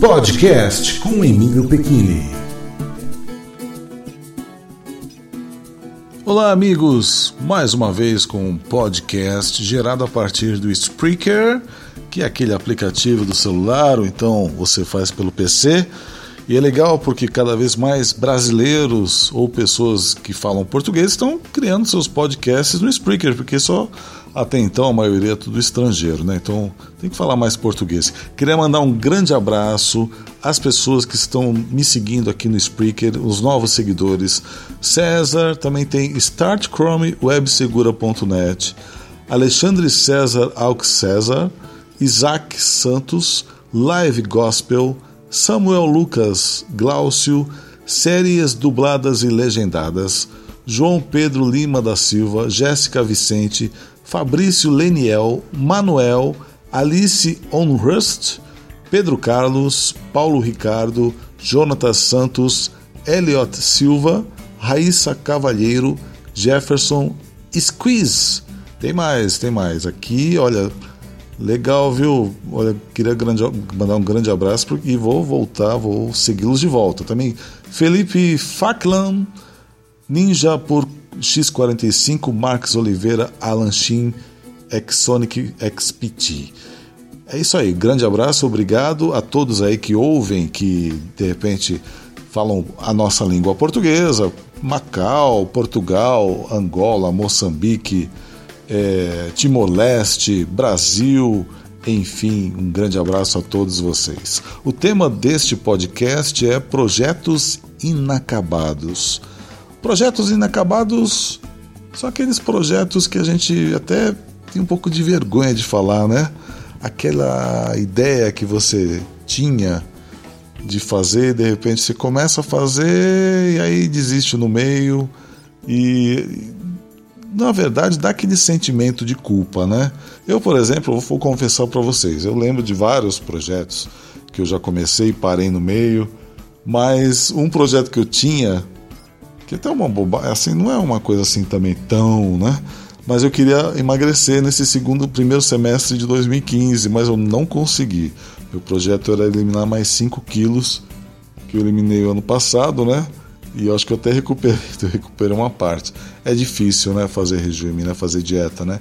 Podcast com Emílio Pequini. Olá, amigos! Mais uma vez com um podcast gerado a partir do Spreaker, que é aquele aplicativo do celular, ou então você faz pelo PC. E é legal porque cada vez mais brasileiros ou pessoas que falam português estão criando seus podcasts no Spreaker, porque só até então a maioria é tudo estrangeiro, né? Então tem que falar mais português. Queria mandar um grande abraço às pessoas que estão me seguindo aqui no Spreaker, os novos seguidores. César, também tem startchromewebsegura.net, Alexandre César Alx César, Isaac Santos, Live Gospel, Samuel Lucas Glaucio, séries dubladas e legendadas, João Pedro Lima da Silva, Jéssica Vicente, Fabrício Leniel, Manuel, Alice Onhurst, Pedro Carlos, Paulo Ricardo, Jonatas Santos, Eliot Silva, Raíssa Cavalheiro, Jefferson Squeeze. Tem mais, tem mais. Aqui, olha, legal, viu? Olha, queria grande, mandar um grande abraço e vou voltar, vou segui-los de volta. Também Felipe Faklan, Ninja por X45, Marcos Oliveira, Alan Shin, Exonic XPT. É isso aí, grande abraço, obrigado a todos aí que ouvem, que de repente falam a nossa língua portuguesa, Macau, Portugal, Angola, Moçambique, é, Timor-Leste, Brasil, enfim, um grande abraço a todos vocês. O tema deste podcast é projetos inacabados. Projetos inacabados são aqueles projetos que a gente até tem um pouco de vergonha de falar, né? Aquela ideia que você tinha de fazer, de repente você começa a fazer e aí desiste no meio e na verdade dá aquele sentimento de culpa, né? Eu, por exemplo, vou confessar para vocês, eu lembro de vários projetos que eu já comecei e parei no meio, mas um projeto que eu tinha que até uma bobagem, assim, não é uma coisa assim também tão, né? Mas eu queria emagrecer nesse segundo, primeiro semestre de 2015, mas eu não consegui. Meu projeto era eliminar mais 5 quilos, que eu eliminei ano passado, né? E eu acho que eu até recuperei, eu recuperei uma parte. É difícil, né? Fazer regime, né? Fazer dieta, né?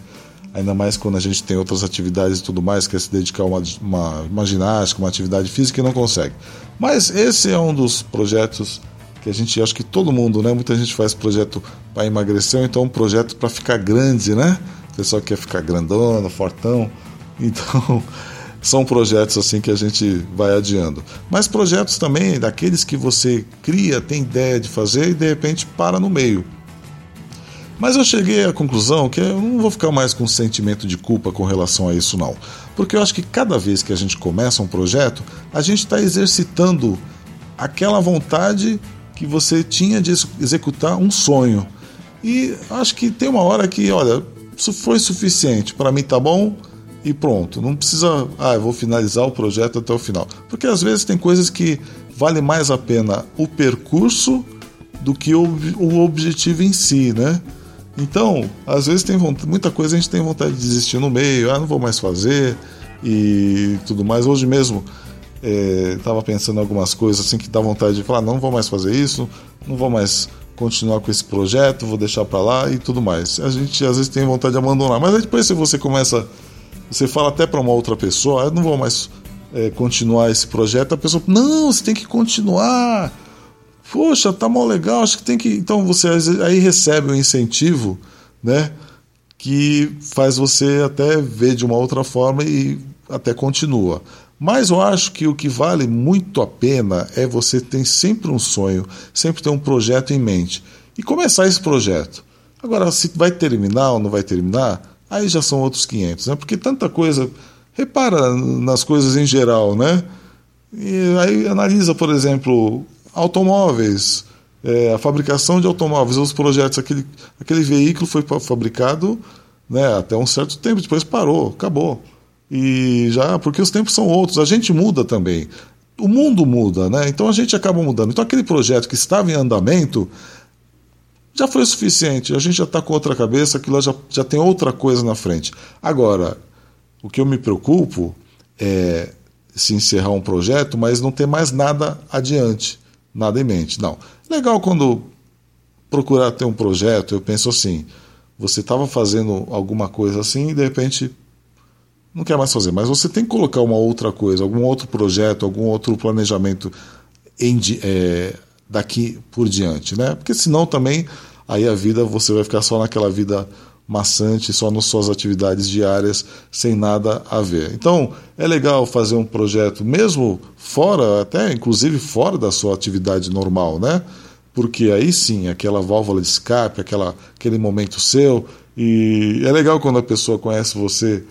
Ainda mais quando a gente tem outras atividades e tudo mais, quer se dedicar a uma, uma, uma ginástica, uma atividade física e não consegue. Mas esse é um dos projetos que a gente acho que todo mundo, né? Muita gente faz projeto para emagrecer, ou então um projeto para ficar grande, né? O pessoal quer ficar grandona, fortão. Então, são projetos assim que a gente vai adiando. Mas projetos também daqueles que você cria, tem ideia de fazer e de repente para no meio. Mas eu cheguei à conclusão que eu não vou ficar mais com sentimento de culpa com relação a isso, não. Porque eu acho que cada vez que a gente começa um projeto, a gente está exercitando aquela vontade que você tinha de executar um sonho. E acho que tem uma hora que, olha, isso foi suficiente, para mim tá bom e pronto. Não precisa, ah, eu vou finalizar o projeto até o final. Porque às vezes tem coisas que vale mais a pena o percurso do que o, o objetivo em si, né? Então, às vezes tem vontade, muita coisa a gente tem vontade de desistir no meio, ah, não vou mais fazer e tudo mais. Hoje mesmo estava é, pensando em algumas coisas assim que dá vontade de falar, não vou mais fazer isso, não vou mais continuar com esse projeto, vou deixar para lá e tudo mais. A gente às vezes tem vontade de abandonar, mas aí depois se você começa, você fala até para uma outra pessoa, ah, não vou mais é, continuar esse projeto, a pessoa, não, você tem que continuar. Poxa, tá mal legal, acho que tem que. Então você aí recebe um incentivo, né? Que faz você até ver de uma outra forma e até continua. Mas eu acho que o que vale muito a pena é você ter sempre um sonho, sempre ter um projeto em mente e começar esse projeto. Agora, se vai terminar ou não vai terminar, aí já são outros 500, né? Porque tanta coisa. Repara nas coisas em geral, né? E aí analisa, por exemplo, automóveis, é, a fabricação de automóveis, os projetos, aquele, aquele veículo foi fabricado né, até um certo tempo, depois parou, acabou. E já, porque os tempos são outros, a gente muda também. O mundo muda, né? Então a gente acaba mudando. Então aquele projeto que estava em andamento já foi o suficiente. A gente já está com outra cabeça, aquilo já, já tem outra coisa na frente. Agora, o que eu me preocupo é se encerrar um projeto, mas não ter mais nada adiante, nada em mente. Não. Legal quando procurar ter um projeto, eu penso assim, você estava fazendo alguma coisa assim e de repente não quer mais fazer, mas você tem que colocar uma outra coisa, algum outro projeto, algum outro planejamento em, é, daqui por diante, né? Porque senão também aí a vida você vai ficar só naquela vida maçante, só nas suas atividades diárias, sem nada a ver. Então, é legal fazer um projeto, mesmo fora, até inclusive fora da sua atividade normal, né? Porque aí sim, aquela válvula de escape, aquela, aquele momento seu, e é legal quando a pessoa conhece você,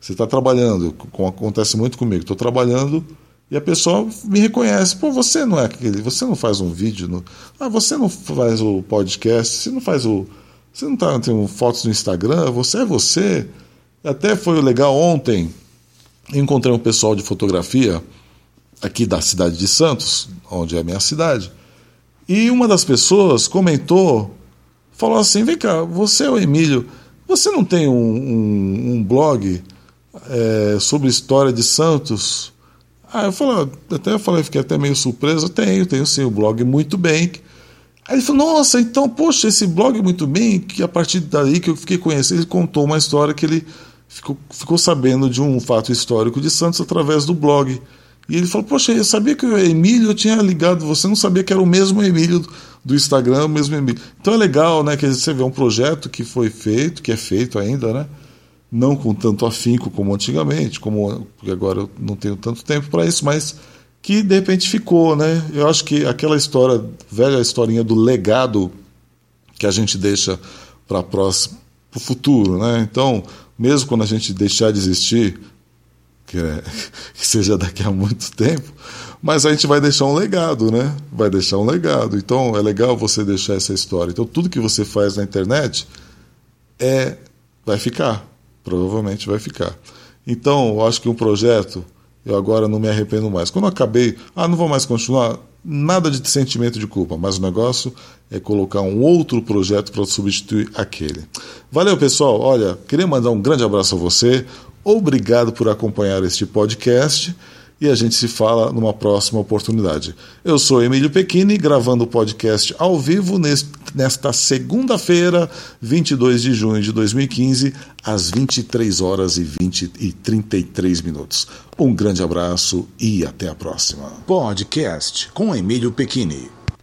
você está trabalhando, como acontece muito comigo, estou trabalhando e a pessoa me reconhece. Pô, você não é aquele, você não faz um vídeo, no, ah, você não faz o podcast, você não faz o você não está tendo fotos no Instagram? Você é você. Até foi legal ontem. Encontrei um pessoal de fotografia aqui da cidade de Santos, onde é a minha cidade. E uma das pessoas comentou, falou assim: Vem cá, você é o Emílio, você não tem um, um, um blog é, sobre história de Santos? Ah, eu falei, até falei, fiquei até meio surpreso. Tenho, tenho sim, o blog muito bem. Aí ele falou, nossa, então, poxa, esse blog muito bem, que a partir daí que eu fiquei conhecendo, ele contou uma história que ele ficou, ficou sabendo de um fato histórico de Santos através do blog. E ele falou, poxa, eu sabia que o Emílio, eu tinha ligado, você não sabia que era o mesmo Emílio do Instagram, o mesmo Emílio. Então é legal, né, que você vê um projeto que foi feito, que é feito ainda, né, não com tanto afinco como antigamente, como porque agora eu não tenho tanto tempo para isso, mas que de repente ficou, né? Eu acho que aquela história, velha historinha do legado que a gente deixa para próximo, para o futuro, né? Então, mesmo quando a gente deixar de existir, que, é, que seja daqui a muito tempo, mas a gente vai deixar um legado, né? Vai deixar um legado. Então, é legal você deixar essa história. Então, tudo que você faz na internet é vai ficar, provavelmente vai ficar. Então, eu acho que um projeto eu agora não me arrependo mais. Quando eu acabei, ah, não vou mais continuar, nada de sentimento de culpa, mas o negócio é colocar um outro projeto para substituir aquele. Valeu, pessoal. Olha, queria mandar um grande abraço a você. Obrigado por acompanhar este podcast e a gente se fala numa próxima oportunidade. Eu sou Emílio Pequini, gravando o podcast ao vivo nesta segunda-feira, 22 de junho de 2015, às 23 horas e 20 e 33 minutos. Um grande abraço e até a próxima. Podcast com Emílio Pequini.